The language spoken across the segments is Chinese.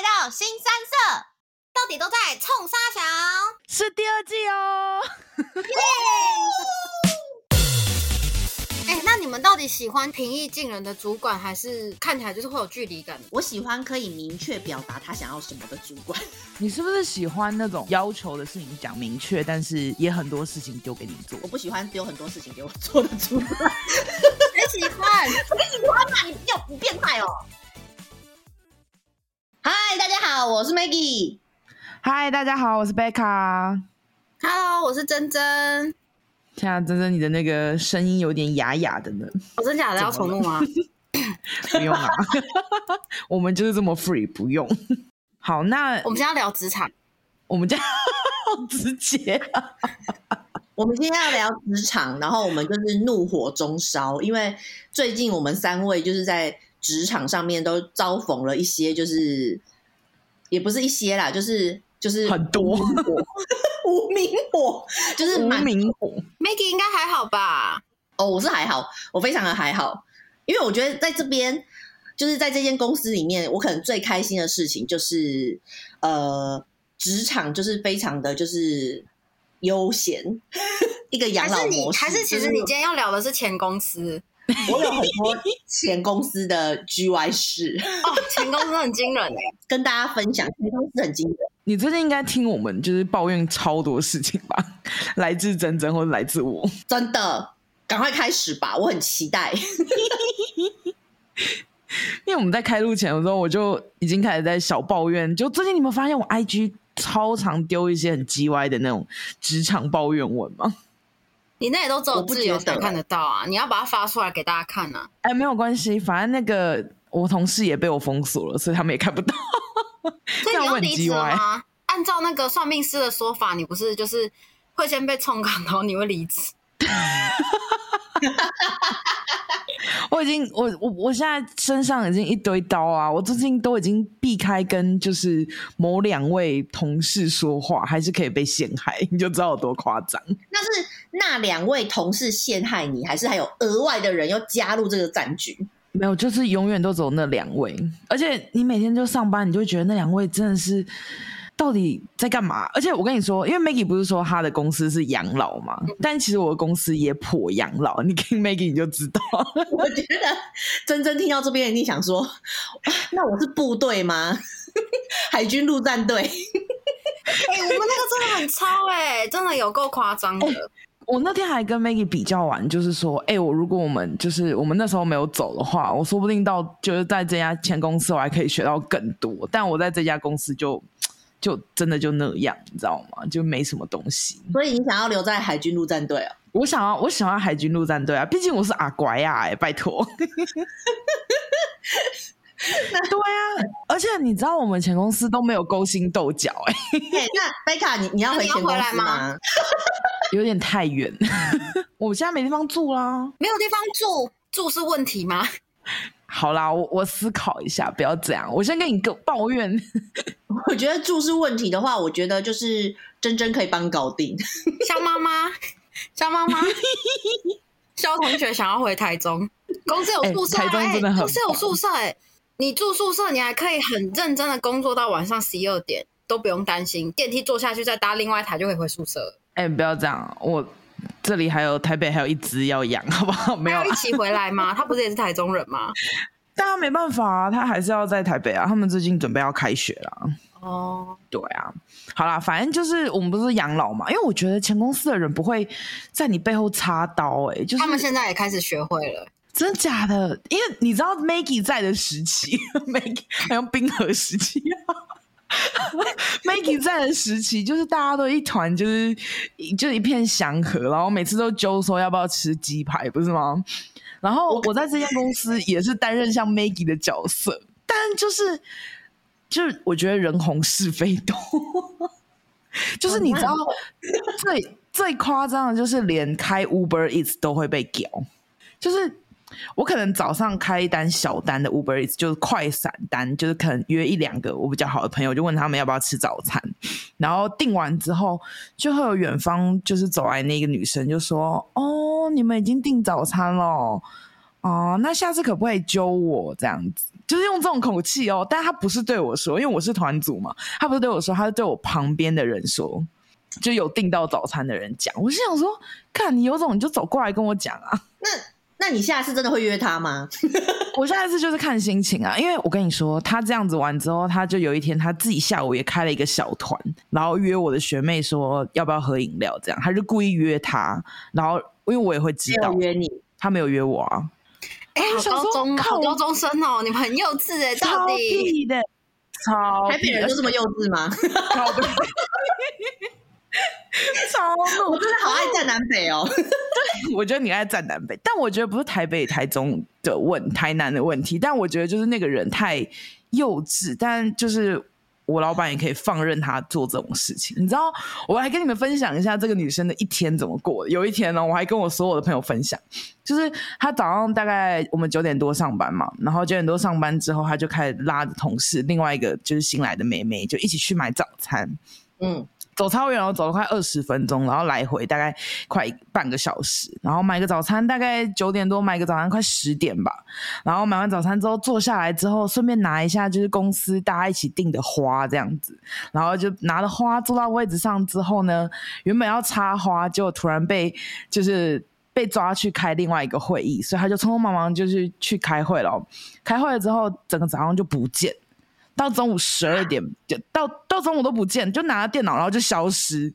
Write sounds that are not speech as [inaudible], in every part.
来到新三社，到底都在冲沙墙？是第二季哦！[laughs] 哎、欸，那你们到底喜欢平易近人的主管，还是看起来就是会有距离感？我喜欢可以明确表达他想要什么的主管。你是不是喜欢那种要求的事情讲明确，但是也很多事情丢给你做？我不喜欢丢很多事情给我做的主管。[laughs] 谁喜欢？谁喜欢嘛？你有你变态哦！嗨，大家好，我是 Maggie。嗨，大家好，我是贝卡。Hello，我是珍珍。天啊珍珍，你的那个声音有点哑哑的呢。我、哦、真假的要重录吗？[laughs] 不用啊，[laughs] 我们就是这么 free，不用。好，那我们今天要聊职场。我们这样 [laughs] 好直接、啊。我们今天要聊职场，然后我们就是怒火中烧，因为最近我们三位就是在职场上面都遭逢了一些，就是也不是一些啦，就是就是很多。无名火 [laughs] 就是无名火，Maggie 应该还好吧？哦，我是还好，我非常的还好，因为我觉得在这边，就是在这间公司里面，我可能最开心的事情就是，呃，职场就是非常的就是悠闲，[laughs] 一个养老模式。还是，还是其实你今天要聊的是前公司？我有很多前公司的 GY 事 [laughs] 哦，前公司很惊人哎，[laughs] 跟大家分享，前公司很惊人。你最近应该听我们就是抱怨超多事情吧？[laughs] 来自珍珍或者来自我，真的，赶快开始吧，我很期待。因为我们在开录前的时候，我就已经开始在小抱怨。就最近你们发现我 IG 超常丢一些很 GY 的那种职场抱怨文吗？你那也都只有自由才看得到啊！你要把它发出来给大家看啊！哎，没有关系，反正那个我同事也被我封锁了，所以他们也看不到。所以你要 [laughs] 离职吗？按照那个算命师的说法，你不是就是会先被冲岗，然后你会离职。[laughs] 我已经，我我我现在身上已经一堆刀啊！我最近都已经避开跟就是某两位同事说话，还是可以被陷害，[laughs] 你就知道有多夸张。那是那两位同事陷害你，还是还有额外的人要加入这个战局？没有，就是永远都只有那两位，而且你每天就上班，你就会觉得那两位真的是到底在干嘛？而且我跟你说，因为 Maggie 不是说他的公司是养老嘛，嗯、但其实我的公司也颇养老。你听 [laughs] Maggie 你就知道。我觉得真真听到这边一定想说，[laughs] 那我是部队吗？[laughs] 海军陆战队？哎、欸，我们那个真的很超哎、欸，真的有够夸张的。欸我那天还跟 Maggie 比较完，就是说，哎、欸，我如果我们就是我们那时候没有走的话，我说不定到就是在这家前公司，我还可以学到更多。但我在这家公司就就真的就那样，你知道吗？就没什么东西。所以你想要留在海军陆战队啊？我想要，我想要海军陆战队啊！毕竟我是阿乖呀、啊，哎，拜托。[laughs] 那对啊，而且你知道我们前公司都没有勾心斗角哎、欸。那贝卡，你你要回前公司吗？[laughs] 有点太远，[laughs] 我现在没地方住啦。没有地方住，住是问题吗？好啦，我我思考一下，不要这样。我先跟你个抱怨。[laughs] 我觉得住是问题的话，我觉得就是真真可以帮你搞定。[laughs] 肖妈妈，肖妈妈，[laughs] 肖同学想要回台中，公司有宿舍、欸，台中真的很、欸、公司有宿舍哎、欸。你住宿舍，你还可以很认真的工作到晚上十一二点，都不用担心电梯坐下去再搭另外一台就可以回宿舍。哎、欸，不要这样，我这里还有台北还有一只要养，[laughs] 好不好？没有一起回来吗？[laughs] 他不是也是台中人吗？但他没办法啊，他还是要在台北啊。他们最近准备要开学了。哦，对啊，好啦，反正就是我们不是养老嘛，因为我觉得前公司的人不会在你背后插刀、欸，哎，就是他们现在也开始学会了。真的假的？因为你知道 Maggie 在的时期，[laughs] Maggie 还有冰河时期 [laughs] Maggie 在的时期就是大家都一团，就是就一片祥和，然后每次都揪说要不要吃鸡排，不是吗？然后我在这间公司也是担任像 Maggie 的角色，但就是就是我觉得人红是非多，就是你知道最最夸张的就是连开 Uber Eats 都会被屌，就是。我可能早上开一单小单的 Uber 就是快闪单，就是可能约一两个我比较好的朋友，就问他们要不要吃早餐，然后订完之后，就会有远方就是走来那个女生就说：“哦，你们已经订早餐了。”哦，那下次可不可以揪我这样子？就是用这种口气哦，但他不是对我说，因为我是团组嘛，他不是对我说，他是对我旁边的人说，就有订到早餐的人讲。我是想说，看你有种你就走过来跟我讲啊。那那你下次真的会约他吗？[laughs] 我下次就是看心情啊，因为我跟你说，他这样子完之后，他就有一天他自己下午也开了一个小团，然后约我的学妹说要不要喝饮料，这样他就故意约他，然后因为我也会知道约你，他没有约我啊。哎、欸，好高中，好高中生哦！你们很幼稚哎，到底的，超台北人都这么幼稚吗？[laughs] [laughs] 超我真的好爱站南北哦。[laughs] 对，我觉得你爱站南北，但我觉得不是台北、台中的问，台南的问题，但我觉得就是那个人太幼稚，但就是。我老板也可以放任他做这种事情，你知道？我还跟你们分享一下这个女生的一天怎么过的。有一天呢，我还跟我所有的朋友分享，就是她早上大概我们九点多上班嘛，然后九点多上班之后，她就开始拉着同事，另外一个就是新来的妹妹，就一起去买早餐。嗯。走超远，我走了快二十分钟，然后来回大概快半个小时，然后买个早餐，大概九点多买个早餐，快十点吧。然后买完早餐之后坐下来之后，顺便拿一下就是公司大家一起订的花这样子，然后就拿了花坐到位置上之后呢，原本要插花，结果突然被就是被抓去开另外一个会议，所以他就匆匆忙忙就是去开会了。开会了之后，整个早上就不见。到中午十二点，就到到中午都不见，就拿了电脑，然后就消失。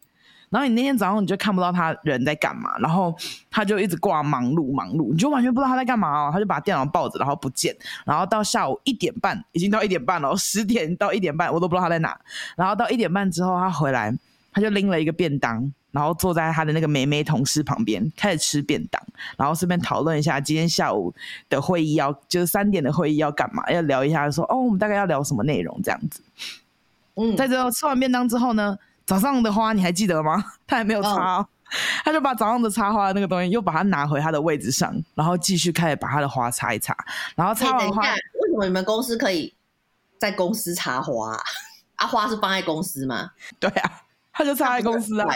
然后你那天早上你就看不到他人在干嘛，然后他就一直挂忙碌忙碌，你就完全不知道他在干嘛哦。他就把电脑抱着，然后不见。然后到下午一点半，已经到一点半了，十点到一点半我都不知道他在哪。然后到一点半之后他回来，他就拎了一个便当。然后坐在他的那个美眉同事旁边，开始吃便当，然后顺便讨论一下今天下午的会议要，就是三点的会议要干嘛，要聊一下说，哦，我们大概要聊什么内容这样子。嗯，在这吃完便当之后呢，早上的花 [laughs] 你还记得吗？他还没有插，哦，他就把早上的插花那个东西又把它拿回他的位置上，然后继续开始把他的花插一插，然后插完花，为什么你们公司可以在公司插花啊？啊，花是放在公司吗？[laughs] 对啊，他就插在公司啊。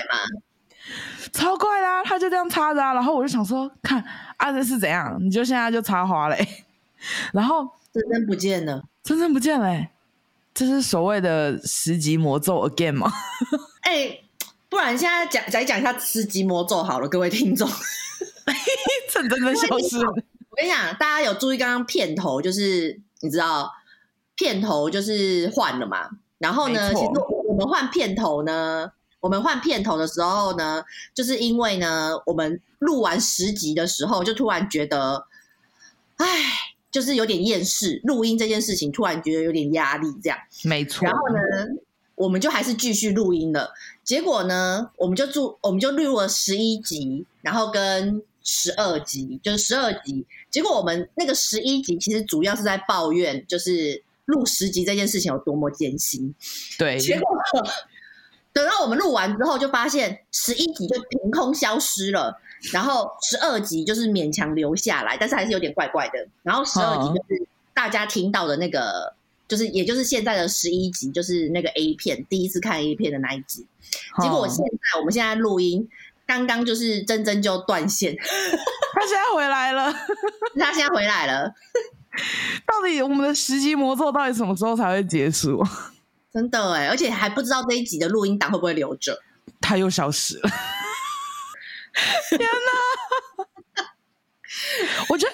[laughs] 超怪啦，他就这样插着啊，然后我就想说，看啊，这是怎样？你就现在就插花嘞，[laughs] 然后真真不见了，真真不见了，这是所谓的十级魔咒 again 吗？[laughs] 哎、欸，不然现在讲再讲一下十级魔咒好了，各位听众，真真的消失了。我跟你讲，大家有注意刚刚片头，就是你知道片头就是换了嘛？然后呢，其实我们换片头呢。我们换片头的时候呢，就是因为呢，我们录完十集的时候，就突然觉得，哎，就是有点厌世，录音这件事情突然觉得有点压力，这样。没错。然后呢，我们就还是继续录音了。结果呢，我们就录，我们就录了十一集，然后跟十二集，就是十二集。结果我们那个十一集其实主要是在抱怨，就是录十集这件事情有多么艰辛。对。结果。等到我们录完之后，就发现十一集就凭空消失了，然后十二集就是勉强留下来，但是还是有点怪怪的。然后十二集就是大家听到的那个，就是也就是现在的十一集，就是那个 A 片第一次看 A 片的那一集。结果我现在我们现在录音，刚刚就是真真就断线，[laughs] 他现在回来了，[laughs] 他现在回来了。到底我们的十级魔咒到底什么时候才会结束？真的哎，而且还不知道这一集的录音档会不会留着。他又消失了，[laughs] 天哪！我觉得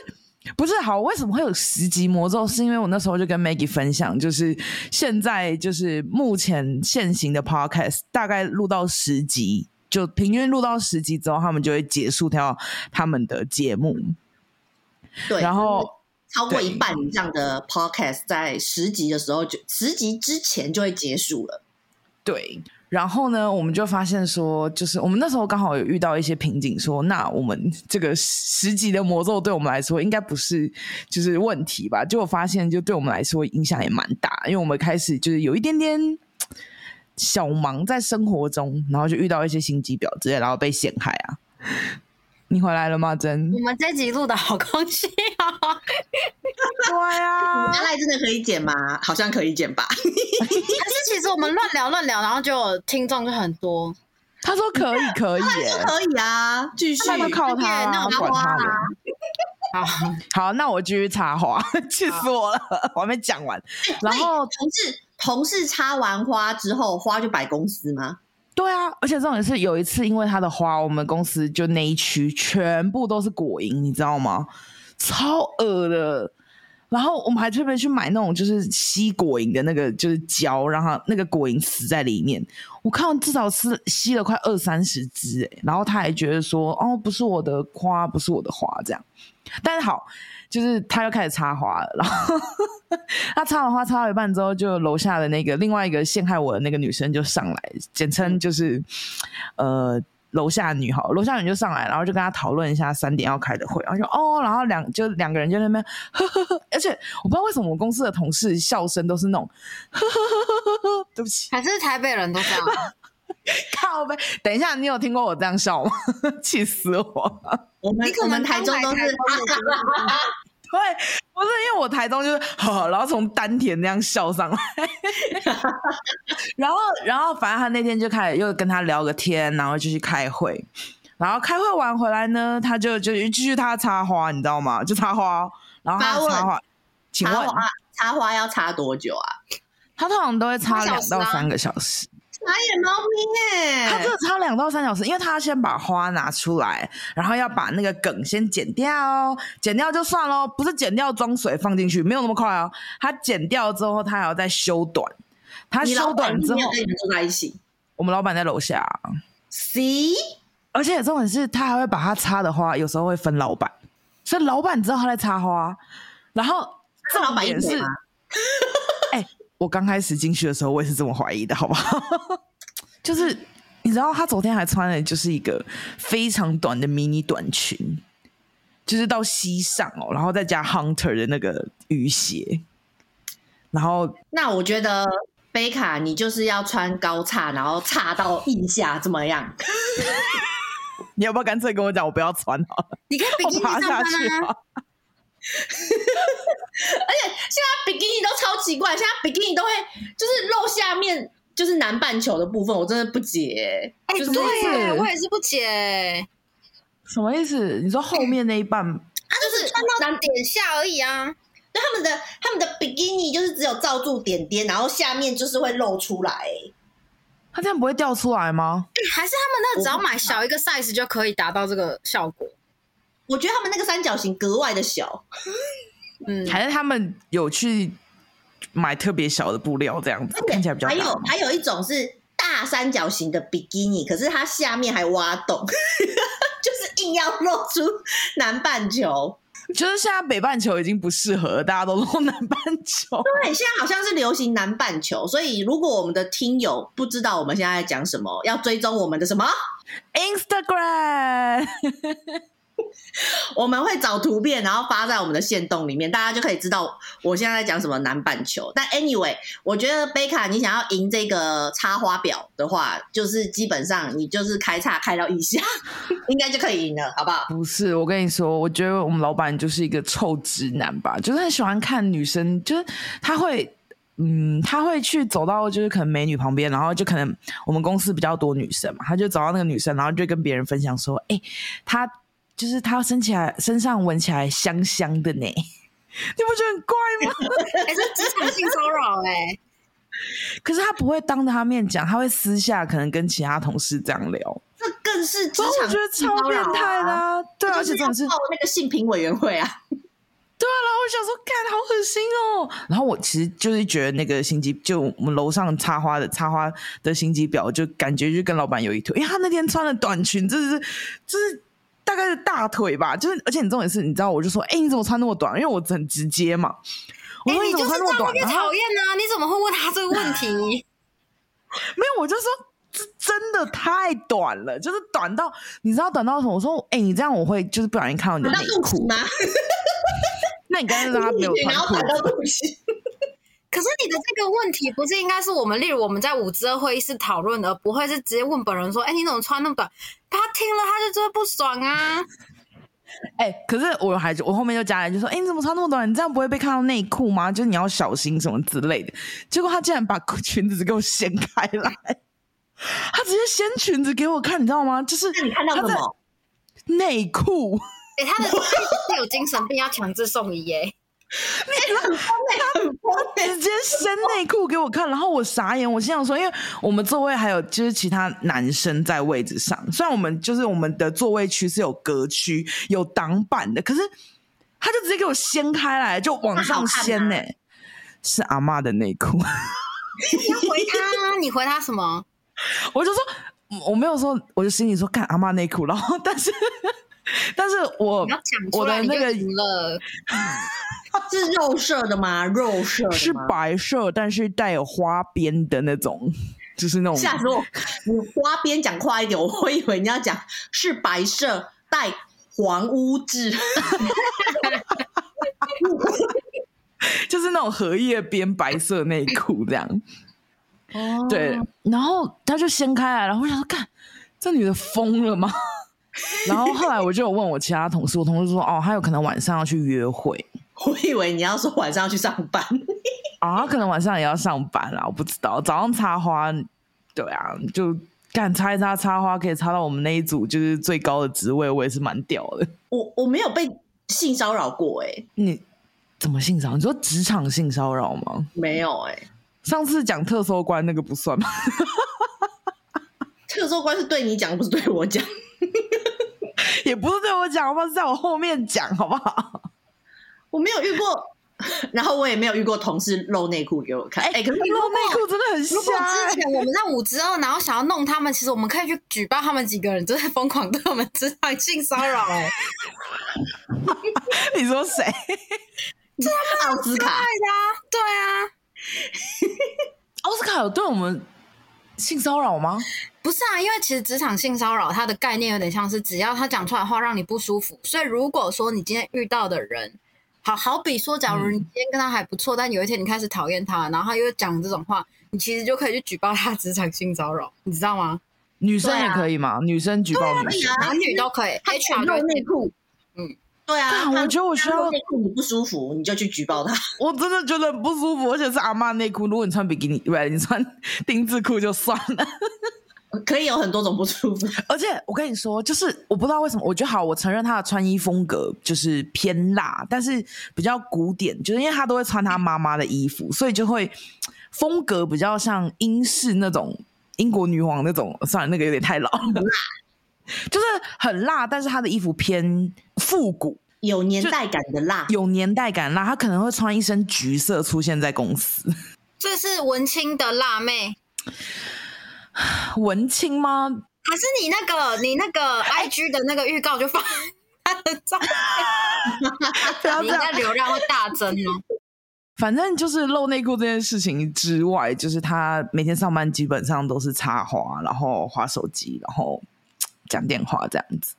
不是好，为什么会有十级魔咒？是因为我那时候就跟 Maggie 分享，就是现在就是目前现行的 Podcast 大概录到十集，就平均录到十集之后，他们就会结束掉他们的节目。对，然后。超过一半以上的 podcast 在十集的时候就十集之前就会结束了。对，然后呢，我们就发现说，就是我们那时候刚好有遇到一些瓶颈，说那我们这个十集的魔咒对我们来说应该不是就是问题吧？结果发现就对我们来说影响也蛮大，因为我们开始就是有一点点小忙在生活中，然后就遇到一些心机婊之类，然后被陷害啊。你回来了吗？真，我们这集录的好空虚啊！对啊，原来真的可以剪吗？好像可以剪吧。[laughs] 可是其实我们乱聊乱聊，然后就听众就很多。他说可以，可以，可以啊，继续。那就靠他，那我管他的。好，好，那我继续插花，[laughs] 气死我了，我还没讲完。然后同事同事插完花之后，花就摆公司吗？对啊，而且重点是有一次，因为他的花，我们公司就那一区全部都是果蝇，你知道吗？超恶的。然后我们还特别去买那种就是吸果蝇的那个就是胶，让它那个果蝇死在里面。我看到至少是吸了快二三十只哎，然后他还觉得说哦，不是我的花，不是我的花这样。但是好，就是他又开始插花了，然后 [laughs] 他插完花插到一半之后，就楼下的那个另外一个陷害我的那个女生就上来，简称就是呃。楼下女好，楼下女就上来，然后就跟他讨论一下三点要开的会，然后就哦，然后两就两个人就在那边呵呵呵，而且我不知道为什么我公司的同事笑声都是那种呵呵呵呵呵，对不起，还是台北人都这样，[laughs] 靠呗，等一下，你有听过我这样笑吗？[laughs] 气死我！我们我们台中都是。对，不是因为我台中就是，然后从丹田那样笑上来，[laughs] 然后然后反正他那天就开始又跟他聊个天，然后就去开会，然后开会完回来呢，他就就继续他插花，你知道吗？就插花，然后他插花，请问插花插花要插多久啊？他通常都会插两到三个小时。傻眼猫咪耶！他这插两到三小时，因为他要先把花拿出来，然后要把那个梗先剪掉，剪掉就算喽，不是剪掉装水放进去，没有那么快哦。他剪掉之后，他还要再修短。他修短之后，跟你们住在一起。我们老板在楼下。C，而且重点是他还会把他插的花，有时候会分老板，所以老板知道他在插花。然后重点是，哎。我刚开始进去的时候，我也是这么怀疑的，好不好？[laughs] 就是你知道，他昨天还穿的就是一个非常短的迷你短裙，就是到膝上哦，然后再加 Hunter 的那个雨鞋，然后那我觉得贝卡，你就是要穿高叉，然后叉到腋下，怎么样？[laughs] 你要不要干脆跟我讲，我不要穿好了？你可以比基尼上班啊。[laughs] 而且现在比基尼都超奇怪，现在比基尼都会就是露下面，就是南半球的部分，我真的不解。哎、欸，就是、对，我也是不解。什么意思？你说后面那一半，他就是穿到点下而已啊。就他们的他们的比基尼就是只有罩住点点，然后下面就是会露出来。他这样不会掉出来吗？还是他们那个只要买小一个 size 就可以达到这个效果？我觉得他们那个三角形格外的小，[laughs] 嗯，还是他们有去买特别小的布料这样子，看起来比较。还有还有一种是大三角形的比基尼，可是它下面还挖洞，[laughs] 就是硬要露出南半球。就是现在北半球已经不适合，大家都露南半球。对，现在好像是流行南半球，所以如果我们的听友不知道我们现在在讲什么，要追踪我们的什么 Instagram。[laughs] 我们会找图片，然后发在我们的线动里面，大家就可以知道我现在在讲什么南半球。但 anyway，我觉得贝卡，你想要赢这个插花表的话，就是基本上你就是开叉开到以下，[laughs] 应该就可以赢了，好不好？不是，我跟你说，我觉得我们老板就是一个臭直男吧，就是很喜欢看女生，就是他会，嗯，他会去走到就是可能美女旁边，然后就可能我们公司比较多女生嘛，他就找到那个女生，然后就跟别人分享说，哎，他。就是它身起来，身上闻起来香香的呢，你不觉得很怪吗？[laughs] 还是职场性骚扰哎！可是他不会当着他面讲，他会私下可能跟其他同事这样聊，这更是职场性骚扰啊！我觉得超变态的啊！对啊，而且这种是报那个性平委员会啊！对啊，然后我想说，干好恶心哦！然后我其实就是觉得那个心机，就我们楼上插花的插花的心机婊，就感觉就跟老板有一腿，因为他那天穿了短裙，真的是，就是。大概是大腿吧，就是而且你重点是，你知道，我就说，哎、欸，你怎么穿那么短？因为我很直接嘛。我说、欸、你怎么穿那么短？讨厌呢？你怎么会问他这个问题？[laughs] 没有，我就说这真的太短了，就是短到你知道短到什么？我说，哎、欸，你这样我会就是不小心看到你的内裤吗？那你刚才让他没有 [laughs] 穿裤可是你的这个问题不是应该是我们，例如我们在五之二会议室讨论，而不会是直接问本人说：“哎、欸，你怎么穿那么短？”他听了他就觉得不爽啊！[laughs] 哎、欸，可是我还我后面就加了，就说：“哎、欸，你怎么穿那么短？你这样不会被看到内裤吗？就是你要小心什么之类的。”结果他竟然把裙子给我掀开来，[laughs] 他直接掀裙子给我看，你知道吗？就是你看到什么内裤？哎、欸，他的是有精神病，要强制送医耶。你很疯哎，很疯，直接伸内裤给我看，然后我傻眼。我心想说，因为我们座位还有就是其他男生在位置上，虽然我们就是我们的座位区是有隔区、有挡板的，可是他就直接给我掀开来，就往上掀呢。是阿妈的内裤。你要回他，你回他什么？[laughs] 我就说我没有说，我就心里说看阿妈内裤，然后但是但是我我的那个了。[laughs] [laughs] 是肉色的吗？肉色是白色，但是带有花边的那种，就是那种。吓死我！你花边讲快一点，我会以为你要讲是白色带黄污渍，[laughs] 就是那种荷叶边白色内裤这样。哦，对，然后他就掀开来，然后我想说，看这女的疯了吗？[laughs] 然后后来我就有问我其他同事，我同事说，哦，她有可能晚上要去约会。我以为你要说晚上要去上班 [laughs] 啊，他可能晚上也要上班啦，我不知道。早上插花，对啊，就干插一插插花，可以插到我们那一组就是最高的职位，我也是蛮屌的。[laughs] 我我没有被性骚扰过哎、欸，你怎么性骚扰？你说职场性骚扰吗？没有哎、欸，上次讲特搜官那个不算吗？[laughs] 特搜官是对你讲，不是对我讲，也不是对我讲，好不好？是在我后面讲，好不好？我没有遇过，[laughs] 然后我也没有遇过同事露内裤给我看。哎、欸，可是露内裤真的很瞎。如果之前我们在五之二，然后想要弄他们，其实我们可以去举报他们几个人，就是疯狂对我们职场性骚扰。哎，[laughs] 你说谁？[laughs] 这他们奥斯卡的、啊，对啊。奥斯卡有对我们性骚扰吗？不是啊，因为其实职场性骚扰它的概念有点像是，只要他讲出来的话让你不舒服，所以如果说你今天遇到的人。好好比说，假如你今天跟他还不错，嗯、但有一天你开始讨厌他，然后他又讲这种话，你其实就可以去举报他职场性骚扰，[laughs] 你知道吗？女生也可以嘛？啊、女生举报女生，男女都可以。HR 露内裤，嗯，对啊。我觉得我需要内裤，你不舒服，你就去举报他。我真的觉得很不舒服，而且是阿妈内裤。如果你穿比基尼，对，你穿丁字裤就算了。可以有很多种不舒服，[laughs] 而且我跟你说，就是我不知道为什么，我觉得好，我承认他的穿衣风格就是偏辣，但是比较古典，就是因为他都会穿他妈妈的衣服，所以就会风格比较像英式那种英国女皇那种。算了，那个有点太老，辣，就是很辣，但是他的衣服偏复古，有年代感的辣，有年代感辣，她可能会穿一身橘色出现在公司，这是文青的辣妹。[sighs] 文青吗？还是你那个你那个 IG 的那个预告就放他的照片？[laughs] 你应该流量会大增哦。反正就是露内裤这件事情之外，就是他每天上班基本上都是插花，然后滑手机，然后讲电话这样子。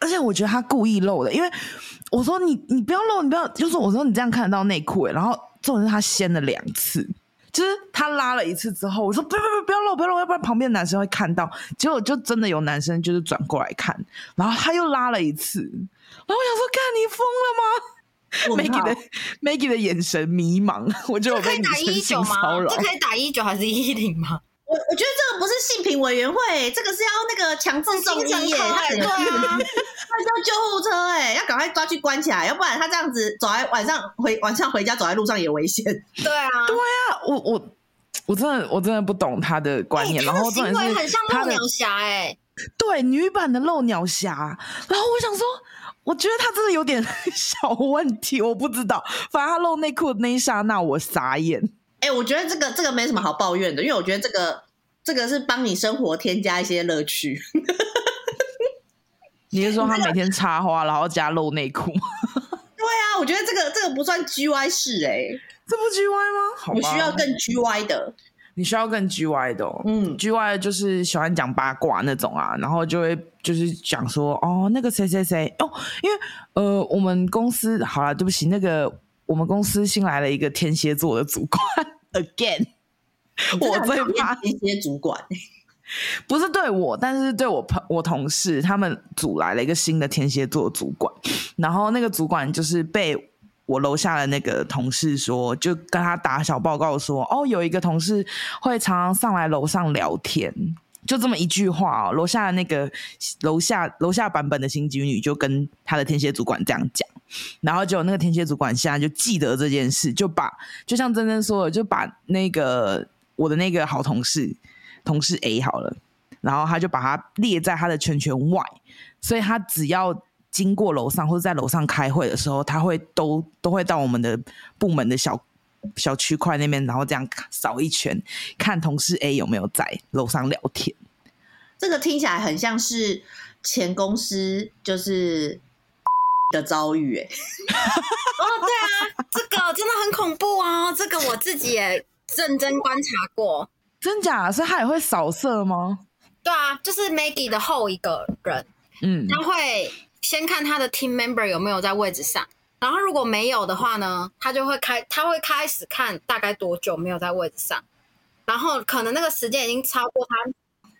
而且我觉得他故意露的，因为我说你你不要露，你不要，就是我说你这样看得到内裤诶，然后重点是他掀了两次。就是他拉了一次之后，我说不要不要不要露不要露，要不然旁边的男生会看到。结果就真的有男生就是转过来看，然后他又拉了一次，然后我想说，干你疯了吗？Maggie 的 Maggie 的眼神迷茫，我觉得我被女生性骚扰。这可以打一九还是一零吗？我我觉得这个不是性平委员会，这个是要那个强制送医耶，他可能对啊，[laughs] 他叫救护车哎，要赶快抓去关起来，要不然他这样子走在晚上回晚上回家走在路上也危险。[laughs] 对啊，对啊，我我我真的我真的不懂他的观念，欸、然后真的是很像漏鸟侠哎，对女版的漏鸟侠，然后我想说，我觉得他真的有点 [laughs] 小问题，我不知道，反正他露内裤的那一刹那，我傻眼。哎、欸，我觉得这个这个没什么好抱怨的，因为我觉得这个这个是帮你生活添加一些乐趣。[laughs] 你是说他每天插花，然后加露内裤？[laughs] 对啊，我觉得这个这个不算 G Y 式哎、欸，这不 G Y 吗？我需要更 G Y 的，你需要更 G Y 的、哦，嗯，G Y 就是喜欢讲八卦那种啊，然后就会就是讲说哦，那个谁谁谁哦，因为呃，我们公司好了，对不起，那个。我们公司新来了一个天蝎座的主管，[laughs] again，我最怕。天蝎主管，[laughs] 不是对我，但是对我朋我同事，他们组来了一个新的天蝎座主管，然后那个主管就是被我楼下的那个同事说，就跟他打小报告说，哦，有一个同事会常常上来楼上聊天。就这么一句话哦，楼下的那个楼下楼下版本的刑警女就跟他的天蝎主管这样讲，然后就那个天蝎主管现在就记得这件事，就把就像真真说的，就把那个我的那个好同事同事 A 好了，然后他就把他列在他的圈圈外，所以他只要经过楼上或者在楼上开会的时候，他会都都会到我们的部门的小。小区块那边，然后这样扫一圈，看同事 A 有没有在楼上聊天。这个听起来很像是前公司就是的遭遇，哎。[laughs] 哦，对啊，这个真的很恐怖哦。这个我自己也认真观察过。真假？所以他也会扫射吗？对啊，就是 Maggie 的后一个人，嗯，他会先看他的 team member 有没有在位置上。然后如果没有的话呢，他就会开，他会开始看大概多久没有在位置上，然后可能那个时间已经超过他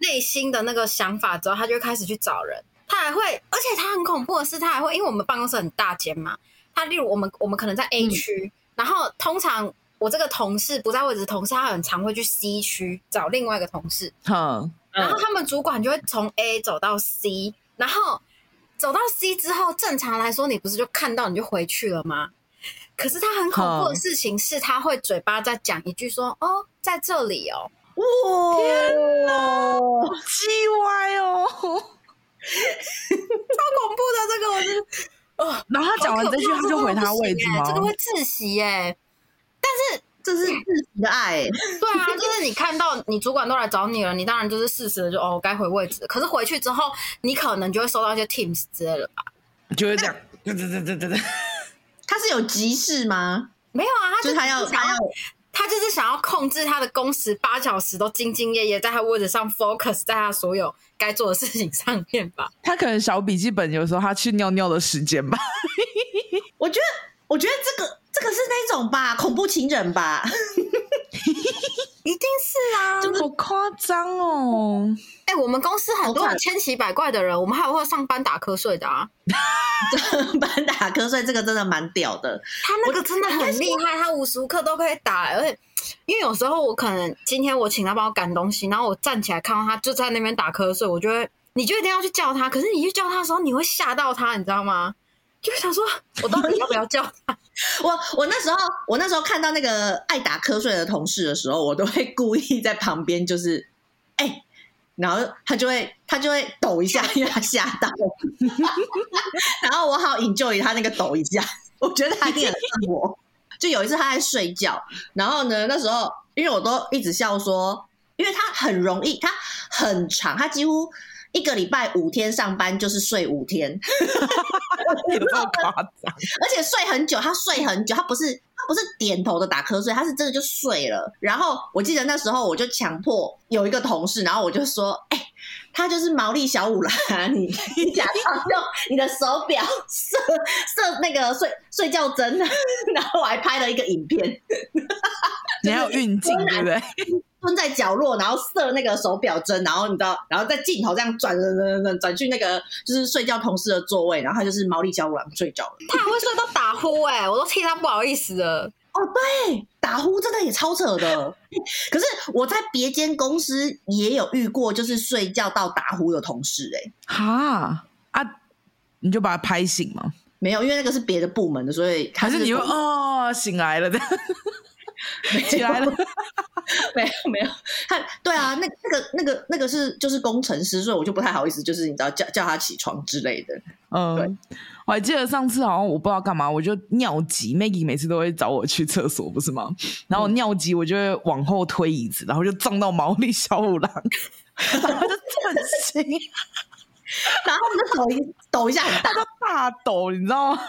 内心的那个想法之后，他就开始去找人。他还会，而且他很恐怖的是，他还会，因为我们办公室很大间嘛，他例如我们我们可能在 A 区，嗯，然后通常我这个同事不在位置的同事，他很常会去 C 区找另外一个同事，嗯，然后他们主管就会从 A 走到 C，然后。走到 C 之后，正常来说，你不是就看到你就回去了吗？可是他很恐怖的事情是，他会嘴巴在讲一句说：“哦，在这里哦。”哇，天哪，叽歪哦，超 [laughs] 恐怖的这个，我是哦。然后他讲完这句，他就回他位置吗？这个会窒息耶，但是。这是自己的爱，对啊，就是你看到你主管都来找你了，你当然就是适时的就哦该回位置。可是回去之后，你可能就会收到一些 Teams 之类的吧，就会这样，对对对对对对。他是有急事吗？没有啊，他就是他要他要他就是想要控制他的工时八小时都兢兢业业在他位置上 focus 在他所有该做的事情上面吧。他可能小笔记本有时候他去尿尿的时间吧。[laughs] 我觉得，我觉得这个。这个是那种吧，恐怖情人吧，[laughs] 一定是啊，真的好夸张哦！哎、欸，我们公司很多千奇百怪的人，我们还有会上班打瞌睡的啊。上 [laughs] 班打瞌睡，这个真的蛮屌的。他那个真的很厉害，他无时无刻都可以打。而且，因为有时候我可能今天我请他帮我赶东西，然后我站起来看到他就在那边打瞌睡，我就会，你就一定要去叫他。可是你去叫他的时候，你会吓到他，你知道吗？就想说，我到底要不要叫他？[laughs] [laughs] 我我那时候，我那时候看到那个爱打瞌睡的同事的时候，我都会故意在旁边，就是哎、然后他就会他就会抖一下，因为他吓到，[laughs] 然后我好 enjoy 他那个抖一下，我觉得他一定很像我。就有一次他在睡觉，然后呢，那时候因为我都一直笑说，因为他很容易，他很长，他几乎。一个礼拜五天上班就是睡五天，[laughs] 有这么夸张？而且睡很久，他睡很久，他不是他不是点头的打瞌睡，他是真的就睡了。然后我记得那时候我就强迫有一个同事，然后我就说：“哎、欸，他就是毛利小五郎，你 [laughs] 你假装用你的手表设设那个睡睡觉针，然后我还拍了一个影片，你还有运镜对不对？” [laughs] 蹲在角落，然后射那个手表针，然后你知道，然后在镜头这样转转转转转去那个就是睡觉同事的座位，然后他就是毛利小五郎睡觉了。他还会睡到打呼哎、我都替他不好意思了。哦，对，打呼真的也超扯的。可是我在别间公司也有遇过，就是睡觉到打呼的同事哎、哈啊，你就把他拍醒吗？没有，因为那个是别的部门的，所以还是你会哦醒来了的。[laughs] 起来了，[laughs] 没有没有，他对啊，那那个那个那个是就是工程师，所以我就不太好意思，就是你知道叫叫他起床之类的。嗯，对，我还记得上次好像我不知道干嘛，我就尿急，Maggie 每次都会找我去厕所，不是吗？然后尿急，我就会往后推椅子，然后就撞到毛利小五郎，然后就震惊，[laughs] 然后我就抖一抖一下，很大，大抖，你知道吗？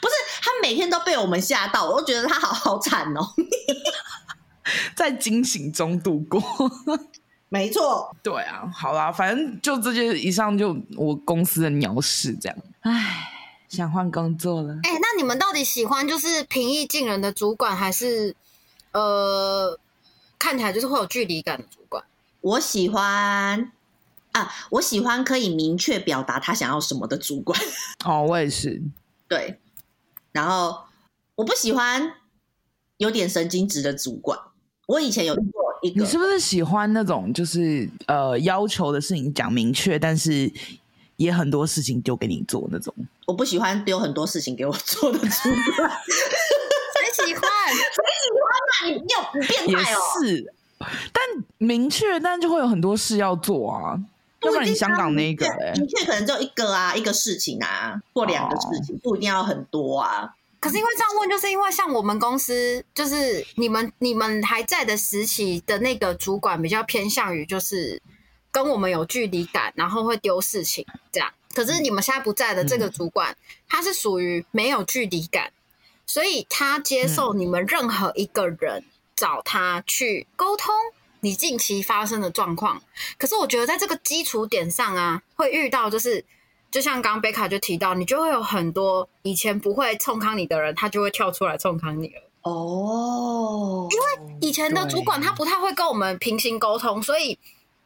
不是，他每天都被我们吓到，我都觉得他好好惨哦，[laughs] 在惊醒中度过。[laughs] 没错，对啊，好啦，反正就这些以上，就我公司的鸟事这样。唉，想换工作了。哎、欸，那你们到底喜欢就是平易近人的主管，还是呃看起来就是会有距离感的主管？我喜欢啊，我喜欢可以明确表达他想要什么的主管。[laughs] 哦，我也是，对。然后我不喜欢有点神经质的主管。我以前有遇过一个。你是不是喜欢那种就是呃要求的事情讲明确，但是也很多事情丢给你做那种？我不喜欢丢很多事情给我做的主管。[laughs] 谁喜欢？谁喜欢嘛？你你有你变态哦？也是，但明确，但就会有很多事要做啊。要不然你香港那个、欸，明确可能只有一个啊，一个事情啊，或两个事情，不一定要很多啊。可是因为这样问，就是因为像我们公司，就是你们你们还在的时期的那个主管比较偏向于就是跟我们有距离感，然后会丢事情这样。可是你们现在不在的这个主管，嗯、他是属于没有距离感，所以他接受你们任何一个人找他去沟通。你近期发生的状况，可是我觉得在这个基础点上啊，会遇到就是，就像刚刚贝卡就提到，你就会有很多以前不会冲康你的人，他就会跳出来冲康你了。哦，因为以前的主管他不太会跟我们平行沟通，所以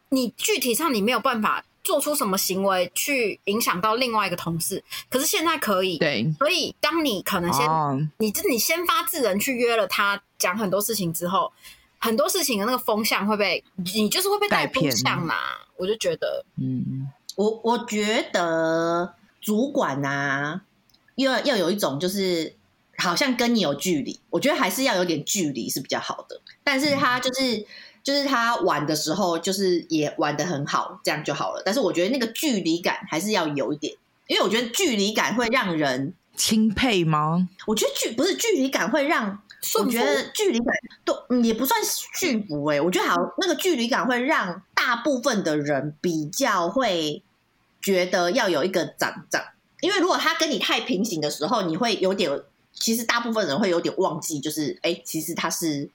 你具体上你没有办法做出什么行为去影响到另外一个同事。可是现在可以，对，所以当你可能先，哦、你这你先发制人去约了他，讲很多事情之后。很多事情的那个风向会被你就是会被带偏向嘛？我就觉得，嗯，我我觉得主管啊，要要有一种就是好像跟你有距离，我觉得还是要有点距离是比较好的。但是他就是、嗯、就是他玩的时候，就是也玩的很好，这样就好了。但是我觉得那个距离感还是要有一点，因为我觉得距离感会让人钦佩吗？我觉得距不是距离感会让。我觉得距离感都也不算驯服哎，我觉得好那个距离感会让大部分的人比较会觉得要有一个长长，因为如果他跟你太平行的时候，你会有点，其实大部分人会有点忘记，就是哎，其实他是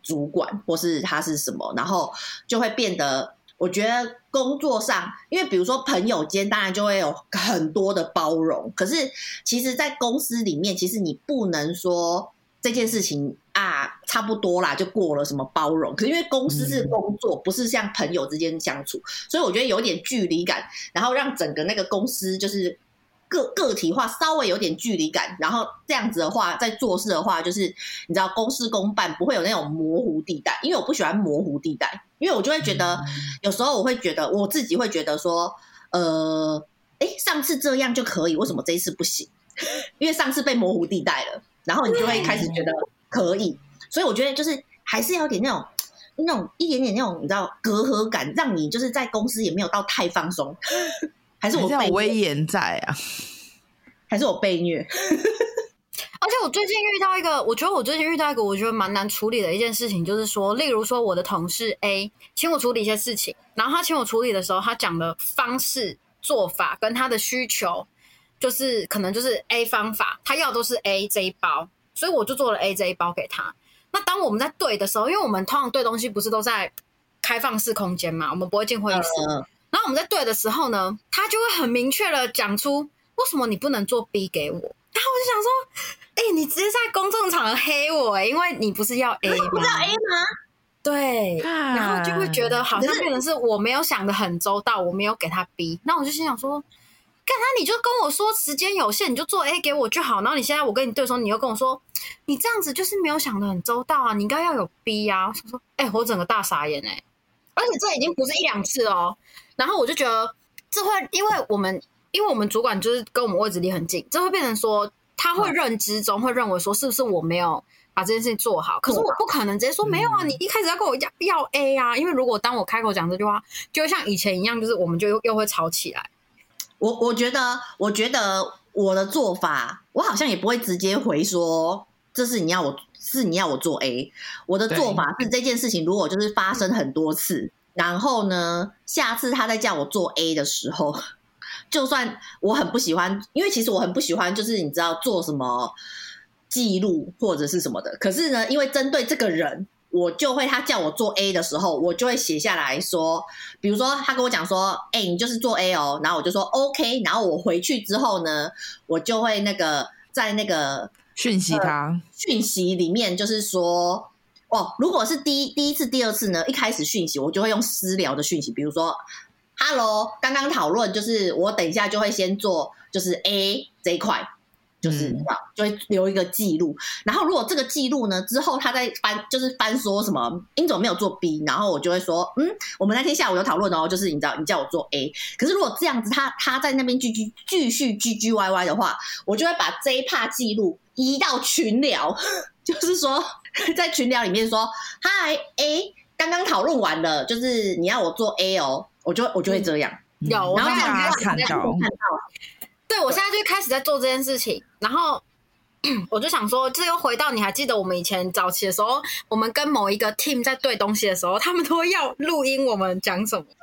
主管或是他是什么，然后就会变得，我觉得工作上，因为比如说朋友间当然就会有很多的包容，可是其实，在公司里面，其实你不能说。这件事情啊，差不多啦，就过了。什么包容？可是因为公司是工作，不是像朋友之间相处，所以我觉得有点距离感，然后让整个那个公司就是个个体化，稍微有点距离感。然后这样子的话，在做事的话，就是你知道公事公办，不会有那种模糊地带。因为我不喜欢模糊地带，因为我就会觉得有时候我会觉得我自己会觉得说，呃，哎，上次这样就可以，为什么这一次不行？[laughs] 因为上次被模糊地带了。然后你就会开始觉得可以，所以我觉得就是还是要有点那种那种一点点那种你知道隔阂感，让你就是在公司也没有到太放松，还是我被威严在啊，还是我被虐？而且我最近遇到一个，我觉得我最近遇到一个我觉得蛮难处理的一件事情，就是说，例如说我的同事 A 请我处理一些事情，然后他请我处理的时候，他讲的方式做法跟他的需求。就是可能就是 A 方法，他要都是 A 这一包，所以我就做了 A 这一包给他。那当我们在对的时候，因为我们通常对东西不是都在开放式空间嘛，我们不会进会议室。嗯、然后我们在对的时候呢，他就会很明确的讲出为什么你不能做 B 给我。然后我就想说，哎、欸，你直接在公众场合黑我、因为你不是要 A 吗？不是要 A 吗？对，然后就会觉得好像变成是我没有想的很周到，我没有给他 B。那我就心想说。干他，你就跟我说时间有限，你就做 A 给我就好。然后你现在我跟你对说，你又跟我说，你这样子就是没有想的很周到啊！你应该要有 B 啊！我说，哎、欸，我整个大傻眼哎、欸！而且这已经不是一两次哦。然后我就觉得这会，因为我们因为我们主管就是跟我们位置离很近，这会变成说他会认知中会认为说是不是我没有把这件事情做好？可是我不可能直接说没有啊！你一开始要跟我要要 A 啊！因为如果当我开口讲这句话，就会像以前一样，就是我们就又又会吵起来。我我觉得，我觉得我的做法，我好像也不会直接回说，这是你要我，是你要我做 A。我的做法是这件事情，如果就是发生很多次，然后呢，下次他再叫我做 A 的时候，[laughs] 就算我很不喜欢，因为其实我很不喜欢，就是你知道做什么记录或者是什么的。可是呢，因为针对这个人。我就会，他叫我做 A 的时候，我就会写下来说，比如说他跟我讲说，哎、欸，你就是做 A 哦，然后我就说 OK，然后我回去之后呢，我就会那个在那个讯息他。讯息里面就是说，哦，如果是第一第一次、第二次呢，一开始讯息我就会用私聊的讯息，比如说，Hello，刚刚讨论就是我等一下就会先做就是 A 这一块。就是、嗯、就会留一个记录。然后如果这个记录呢之后他再翻，就是翻说什么英总没有做 B，然后我就会说，嗯，我们那天下午有讨论哦，就是你知道你叫我做 A，可是如果这样子他他在那边继续继续唧唧歪歪的话，我就会把这一 part 记录移到群聊，[laughs] 就是说在群聊里面说，嗨 A，刚刚讨论完了，就是你要我做 A 哦，我就我就会这样。嗯有，然后大家看到，对，我现在就开始在做这件事情，然后我就想说，这又回到你还记得我们以前早期的时候，我们跟某一个 team 在对东西的时候，他们都要录音，我们讲什么？[laughs]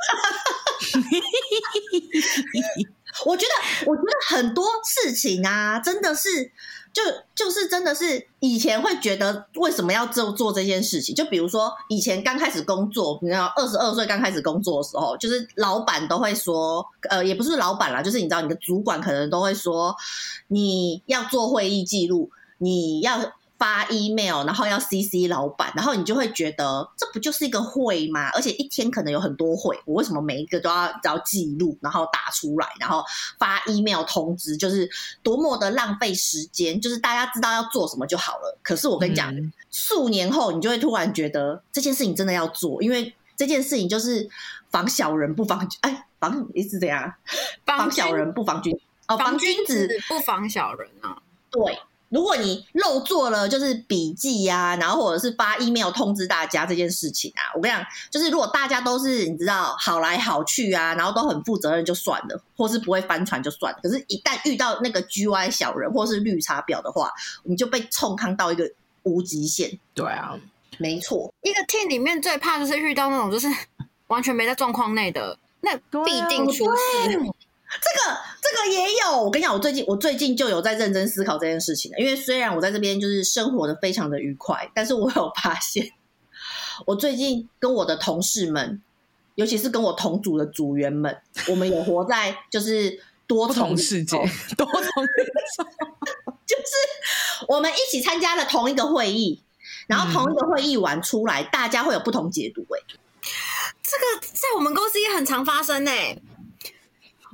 我觉得，我觉得很多事情啊，真的是。就就是真的是以前会觉得为什么要做做这件事情？就比如说以前刚开始工作，你知道二十二岁刚开始工作的时候，就是老板都会说，呃，也不是老板啦，就是你知道你的主管可能都会说，你要做会议记录，你要。发 email，然后要 CC 老板，然后你就会觉得这不就是一个会吗？而且一天可能有很多会，我为什么每一个都要都要记录，然后打出来，然后发 email 通知，就是多么的浪费时间。就是大家知道要做什么就好了。可是我跟你讲，嗯、数年后你就会突然觉得这件事情真的要做，因为这件事情就是防小人不防哎防你是怎样？防小人不防君哦，防君子不防小人啊，对。如果你漏做了就是笔记呀，然后或者是发 email 通知大家这件事情啊，我跟你讲，就是如果大家都是你知道好来好去啊，然后都很负责任就算了，或是不会翻船就算了。可是，一旦遇到那个 GY 小人或是绿茶婊的话，你就被冲康到一个无极限。对啊，没错，一个 team 里面最怕就是遇到那种就是完全没在状况内的，那必定出事。这个这个也有，我跟你讲，我最近我最近就有在认真思考这件事情。因为虽然我在这边就是生活的非常的愉快，但是我有发现，我最近跟我的同事们，尤其是跟我同组的组员们，我们有活在就是多重世界，多重宇宙，就是我们一起参加了同一个会议，然后同一个会议完出来，嗯、大家会有不同解读。哎，这个在我们公司也很常发生哎。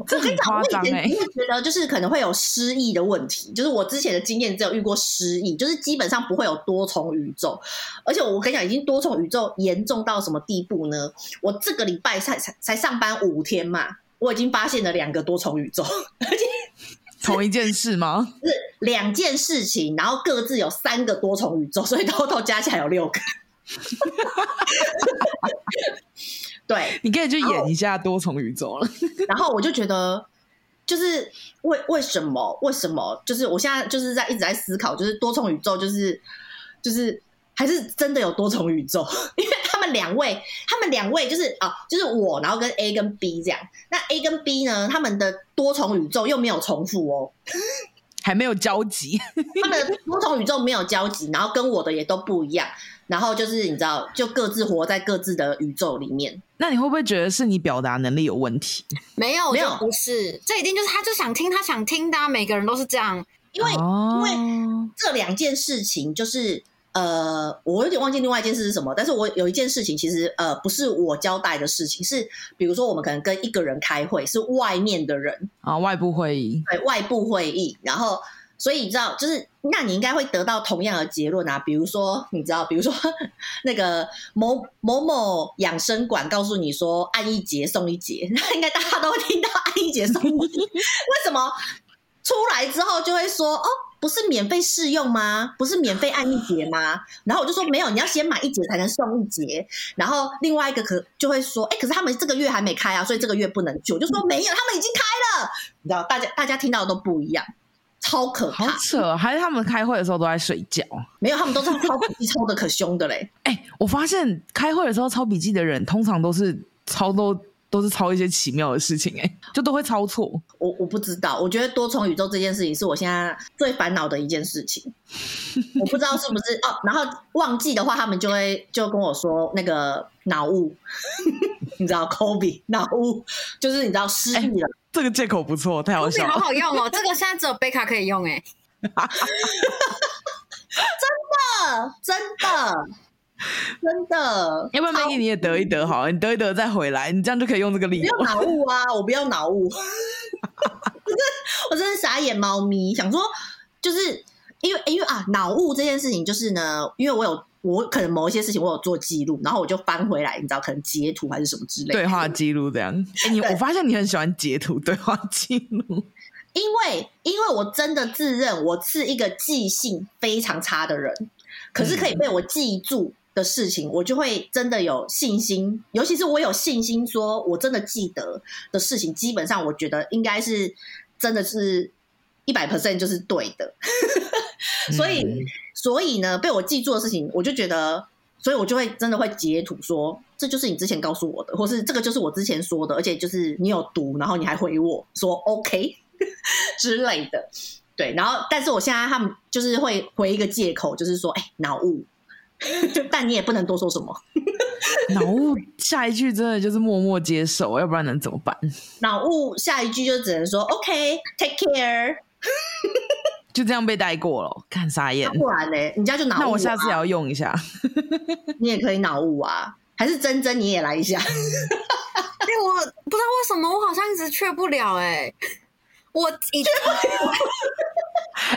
这很夸张哎！你会觉得就是可能会有失忆的问题，就是我之前的经验只有遇过失忆，就是基本上不会有多重宇宙。而且我跟你讲，已经多重宇宙严重到什么地步呢？我这个礼拜才才才上班五天嘛，我已经发现了两个多重宇宙，而且同一件事吗？[laughs] 是两件事情，然后各自有三个多重宇宙，所以偷偷加起来有六个。[laughs] 对，你可以去演一下多重宇宙了。[laughs] 然后我就觉得，就是为为什么为什么？就是我现在就是在一直在思考，就是多重宇宙，就是就是还是真的有多重宇宙？[laughs] 因为他们两位，他们两位就是啊，就是我，然后跟 A 跟 B 这样。那 A 跟 B 呢，他们的多重宇宙又没有重复哦，[laughs] 还没有交集。他们的多重宇宙没有交集，然后跟我的也都不一样。然后就是你知道，就各自活在各自的宇宙里面。那你会不会觉得是你表达能力有问题？[laughs] 没有，没有，不是，这一定就是他就想听他想听的啊，每个人都是这样。因为、哦、因为这两件事情，就是呃，我有点忘记另外一件事是什么。但是我有一件事情，其实呃，不是我交代的事情，是比如说我们可能跟一个人开会，是外面的人啊，外部会议，对，外部会议，然后。所以你知道，就是那你应该会得到同样的结论啊。比如说，你知道，比如说 [laughs] 那个某某某养生馆告诉你说按一节送一节，那应该大家都会听到按一节送一节。[laughs] 为什么出来之后就会说哦，不是免费试用吗？不是免费按一节吗？然后我就说没有，你要先买一节才能送一节。然后另外一个可就会说，哎，可是他们这个月还没开啊，所以这个月不能去。我就说没有，他们已经开了。你知道，大家大家听到的都不一样。超可怕，好扯！还是他们开会的时候都在睡觉？没有，他们都是抄笔记抄的可凶的嘞。[laughs] 哎、欸，我发现开会的时候抄笔记的人，通常都是抄都都是抄一些奇妙的事情、欸，哎，就都会抄错。我我不知道，我觉得多重宇宙这件事情是我现在最烦恼的一件事情。[laughs] 我不知道是不是哦，然后忘记的话，他们就会就跟我说那个脑雾，[laughs] 你知道，Kobe 脑雾，就是你知道失忆了。欸这个借口不错，太好笑了，好好用哦！[laughs] 这个现在只有贝卡可以用哎，真的，真的，真的。要不然 Maggie 你也得一得好，你得一得再回来，你这样就可以用这个理由。不要脑雾啊！[laughs] 我不要脑雾，[laughs] 我真我真的傻眼猫咪，想说就是因为因为啊，脑雾这件事情就是呢，因为我有我可能某一些事情我有做记录，然后我就翻回来，你知道，可能截图还是什么之类的对话记录这样。哎，你我发现你很喜欢截图对话记录，因为因为我真的自认我是一个记性非常差的人，可是可以被我记住。嗯的事情，我就会真的有信心，尤其是我有信心，说我真的记得的事情，基本上我觉得应该是真的是一百 percent 就是对的。[laughs] 所以，嗯、所以呢，被我记住的事情，我就觉得，所以我就会真的会截图说，这就是你之前告诉我的，或是这个就是我之前说的，而且就是你有读，然后你还回我说 OK [laughs] 之类的，对。然后，但是我现在他们就是会回一个借口，就是说，哎，脑雾。[laughs] 但你也不能多说什么。脑雾下一句真的就是默默接受，要不然能怎么办？脑雾下一句就只能说 OK，take care，[laughs] 就这样被带过了，看傻眼。不然呢？你家就脑雾、啊。那我下次也要用一下。[laughs] [laughs] 你也可以脑雾啊，还是珍珍你也来一下？哎、欸，我不知道为什么我好像一直去不了哎、欸，我已经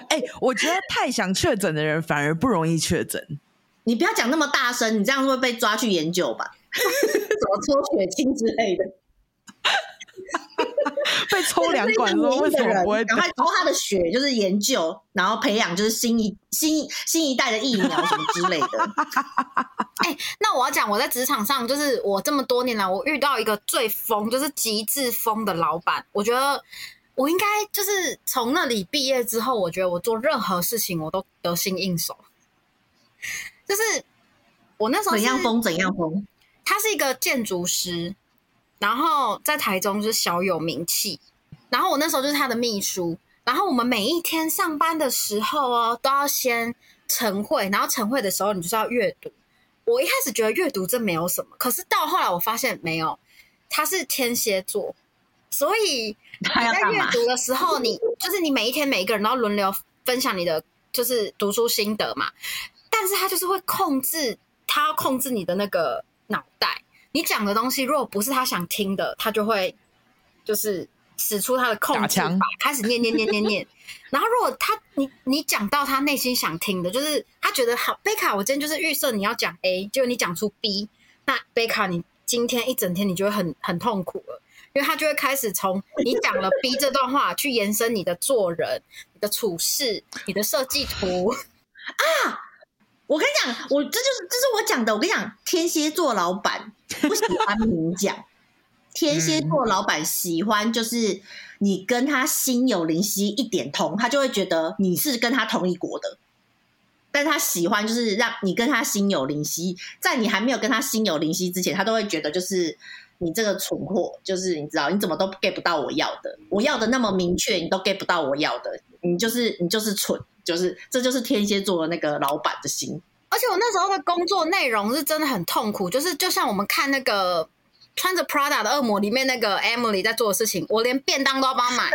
哎，我觉得太想确诊的人反而不容易确诊。你不要讲那么大声，你这样会被抓去研究吧？什么抽血清之类的？[laughs] 被抽两管说为什么不会？赶快抽他的血，就是研究，然后培养就是新一新新一代的疫苗什么之类的。[laughs] 哎、欸，那我要讲，我在职场上，就是我这么多年来，我遇到一个最疯，就是极致疯的老板。我觉得我应该就是从那里毕业之后，我觉得我做任何事情我都得心应手。就是我那时候怎样疯怎样疯，他是一个建筑师，然后在台中就是小有名气，然后我那时候就是他的秘书，然后我们每一天上班的时候哦，都要先晨会，然后晨会的时候你就是要阅读。我一开始觉得阅读这没有什么，可是到后来我发现没有，他是天蝎座，所以你在阅读的时候，你就是你每一天每一个人都要轮流分享你的就是读书心得嘛。但是他就是会控制，他要控制你的那个脑袋。你讲的东西，如果不是他想听的，他就会就是使出他的控制法，开始念念念念念。然后如果他你你讲到他内心想听的，就是他觉得好，贝卡，我今天就是预设你要讲 A，结果你讲出 B，那贝卡你今天一整天你就会很很痛苦了，因为他就会开始从你讲了 B 这段话去延伸你的做人、你的处事、你的设计图 [laughs] 啊。我跟你讲，我这就是这是我讲的。我跟你讲，天蝎座老板不喜欢明讲，天蝎座老板喜欢就是你跟他心有灵犀一点通，他就会觉得你是跟他同一国的。但他喜欢就是让你跟他心有灵犀，在你还没有跟他心有灵犀之前，他都会觉得就是你这个蠢货，就是你知道你怎么都 get 不到我要的，我要的那么明确，你都 get 不到我要的，你就是你就是蠢。就是，这就是天蝎座的那个老板的心。而且我那时候的工作内容是真的很痛苦，就是就像我们看那个穿着 Prada 的恶魔里面那个 Emily 在做的事情，我连便当都要帮他买。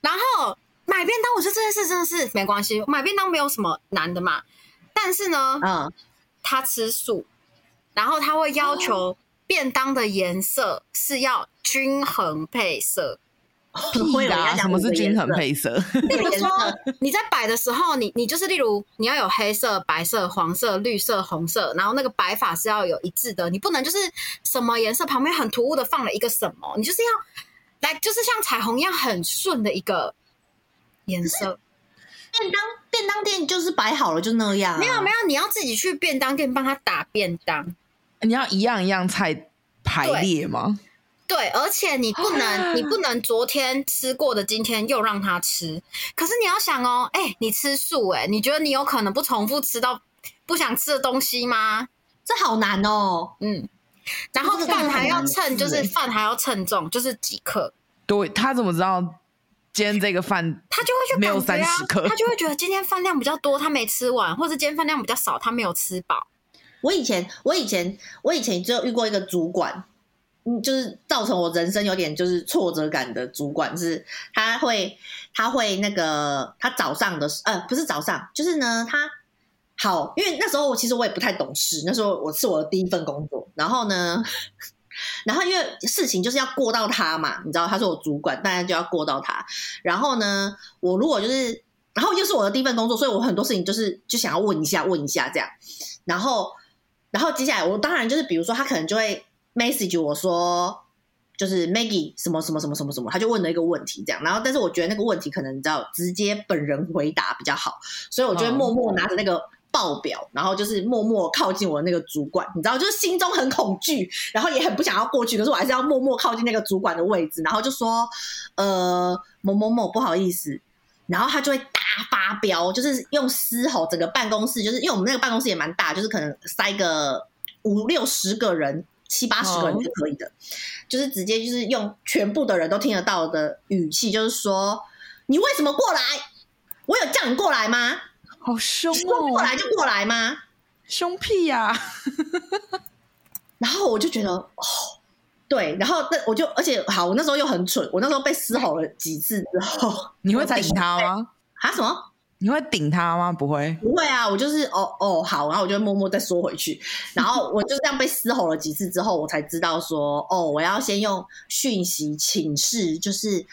然后买便当，我觉得这件事真的是没关系，买便当没有什么难的嘛。但是呢，嗯，他吃素，然后他会要求便当的颜色是要均衡配色。[laughs] 屁啦！什么是均衡配色？例如说，[laughs] 你在摆的时候，你你就是例如你要有黑色、白色、黄色、绿色、红色，然后那个摆法是要有一致的，你不能就是什么颜色旁边很突兀的放了一个什么，你就是要来就是像彩虹一样很顺的一个颜色。便当便当店就是摆好了就那样啊，没有没有，你要自己去便当店帮他打便当，你要一样一样菜排列吗？对，而且你不能，[gasps] 你不能昨天吃过的，今天又让他吃。可是你要想哦，哎，你吃素，哎，你觉得你有可能不重复吃到不想吃的东西吗？这好难哦。嗯，然后饭还要称，就是饭还要称重，就是几克。对，他怎么知道今天这个饭？他就会去、啊、没有三十克，他就会觉得今天饭量比较多，他没吃完，或者今天饭量比较少，他没有吃饱。我以前，我以前，我以前就遇过一个主管。嗯就是造成我人生有点就是挫折感的主管是，他会他会那个他早上的呃不是早上，就是呢他好，因为那时候我其实我也不太懂事，那时候我是我的第一份工作，然后呢，[laughs] 然后因为事情就是要过到他嘛，你知道他是我主管，当然就要过到他，然后呢，我如果就是然后又是我的第一份工作，所以我很多事情就是就想要问一下问一下这样，然后然后接下来我当然就是比如说他可能就会 message 我说。就是 Maggie 什么什么什么什么什么，他就问了一个问题，这样，然后但是我觉得那个问题可能你知道，直接本人回答比较好，所以我就会默默拿着那个报表，哦、然后就是默默靠近我的那个主管，你知道，就是心中很恐惧，然后也很不想要过去，可是我还是要默默靠近那个主管的位置，然后就说，呃，某某某，不好意思，然后他就会大发飙，就是用嘶吼，整个办公室，就是因为我们那个办公室也蛮大，就是可能塞个五六十个人。七八十个人就可以的，哦、就是直接就是用全部的人都听得到的语气，就是说你为什么过来？我有叫你过来吗？好凶哦！说过来就过来吗？凶屁呀、啊！然后我就觉得哦，对，然后那我就而且好，我那时候又很蠢，我那时候被嘶吼了几次之后，你会顶他吗？啊？什么？你会顶他吗？不会，不会啊！我就是哦哦好，然后我就默默再缩回去，然后 [laughs] 我就这样被嘶吼了几次之后，我才知道说哦，我要先用讯息请示，就是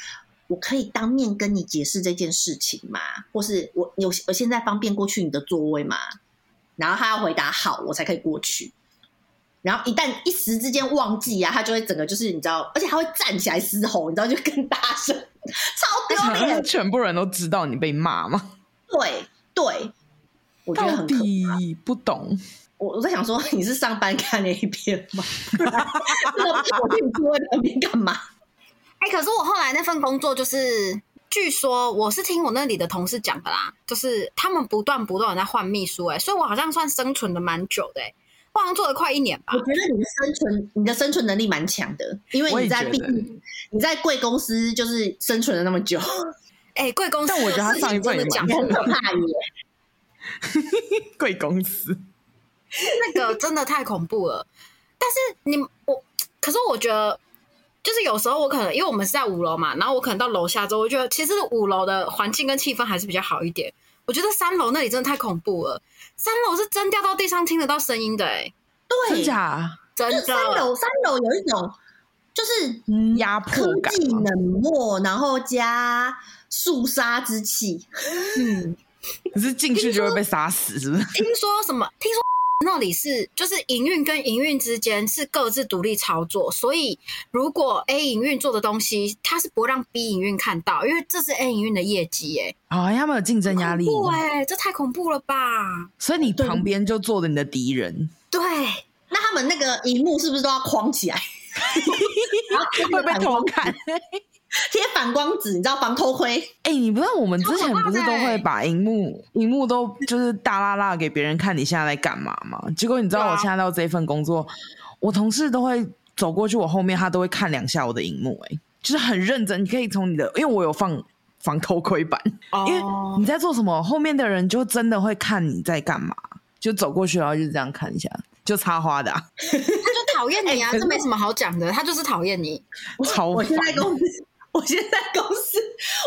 我可以当面跟你解释这件事情吗？或是我有我现在方便过去你的座位吗？然后他要回答好，我才可以过去。然后一旦一时之间忘记啊，他就会整个就是你知道，而且他会站起来嘶吼，你知道就更大声，[laughs] 超丢脸！全部人都知道你被骂吗？对对，我觉得很可怕。不懂，我我在想说，你是上班看那一篇吗？我跟你坐在那边干嘛？哎、欸，可是我后来那份工作，就是据说我是听我那里的同事讲的啦，就是他们不断不断在换秘书、欸，哎，所以我好像算生存的蛮久的、欸，哎，我好像做了快一年吧。我觉得你的生存，你的生存能力蛮强的，因为你在毕竟你在贵公司就是生存了那么久。哎，贵公司，但我觉得他上一份也蛮很可怕耶。[laughs] 贵公司那个真的太恐怖了。但是你我，可是我觉得，就是有时候我可能因为我们是在五楼嘛，然后我可能到楼下之后，我觉得其实五楼的环境跟气氛还是比较好一点。我觉得三楼那里真的太恐怖了，三楼是真掉到地上听得到声音的。哎，对，真假？真的。三楼三楼有一种就是压迫感，冷漠，然后加。肃杀之气，嗯，[laughs] 可是进去就会被杀死，是不是？听说什么？听说那里是就是营运跟营运之间是各自独立操作，所以如果 A 营运做的东西，他是不会让 B 营运看到，因为这是 A 营运的业绩，哎，啊，他们有竞争压力，对，这太恐怖了吧？所以你旁边就坐着你的敌人，对，那他们那个荧幕是不是都要框起来？[laughs] 会被偷看。贴反光纸，你知道防偷窥？哎、欸，你不知道我们之前不是都会把荧幕荧幕都就是大拉拉给别人看你现在在干嘛吗？结果你知道我现在到这份工作，我同事都会走过去我后面，他都会看两下我的荧幕、欸，哎，就是很认真。你可以从你的，因为我有放防偷窥板，因为你在做什么，后面的人就真的会看你在干嘛，就走过去然后就这样看一下，就插花的、啊，他就讨厌你啊，欸、[laughs] 这没什么好讲的，他就是讨厌你，超烦。我现在公司，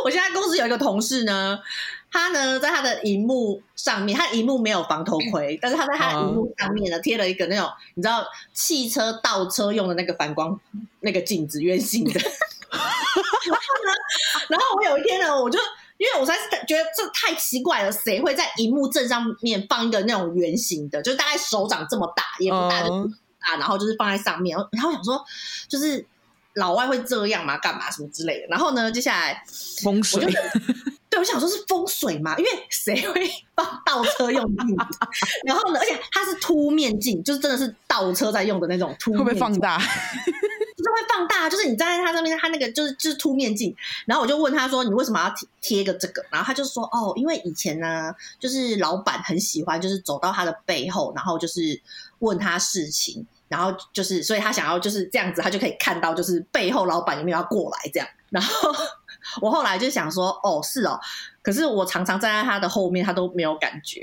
我现在公司有一个同事呢，他呢在他的荧幕上面，他荧幕没有防头盔，但是他在他的荧幕上面呢贴了一个那种你知道汽车倒车用的那个反光那个镜子，圆形的。然后呢，然后我有一天呢，我就因为我实在是觉得这太奇怪了，谁会在荧幕正上面放一个那种圆形的，就是大概手掌这么大，也不大就不大，然后就是放在上面，然后我想说就是。老外会这样嘛？干嘛什么之类的？然后呢，接下来风水，我就对我想说是风水嘛，因为谁会放倒车用镜？然后呢，而且它是凸面镜，就是真的是倒车在用的那种凸面，会不会放大？就 [laughs] 是会放大，就是你站在它上面，它那个就是就是凸面镜。然后我就问他说：“你为什么要贴贴个这个？”然后他就说：“哦，因为以前呢，就是老板很喜欢，就是走到他的背后，然后就是问他事情。”然后就是，所以他想要就是这样子，他就可以看到，就是背后老板有没有要过来这样。然后我后来就想说，哦，是哦，可是我常常站在他的后面，他都没有感觉，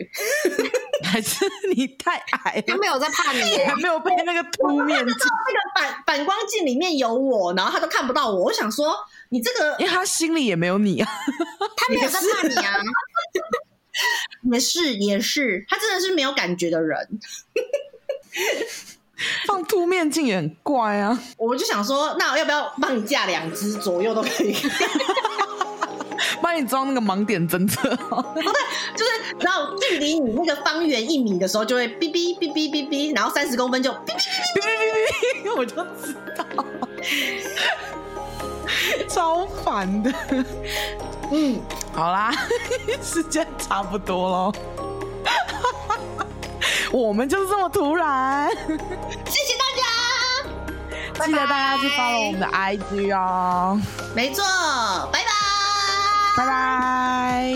[laughs] 还是你太矮，他没有在怕你，还没有被那个凸面镜，那个反反光镜里面有我，然后他都看不到我。我想说，你这个，因为他心里也没有你啊，他没有在怕你啊，也是也是，他真的是没有感觉的人。放凸面镜也很怪啊！我就想说，那我要不要帮你架两只，左右都可以？[laughs] 帮你装那个盲点侦测。[laughs] 哦，对，就是然后距离你那个方圆一米的时候，就会哔哔哔哔哔哔，然后三十公分就哔哔哔哔哔哔哔，[laughs] 我就知道，超烦的。嗯，好啦，时间差不多了。我们就是这么突然，谢谢大家，记得大家去 follow 我们的 IG 哦。没错，拜拜，拜拜。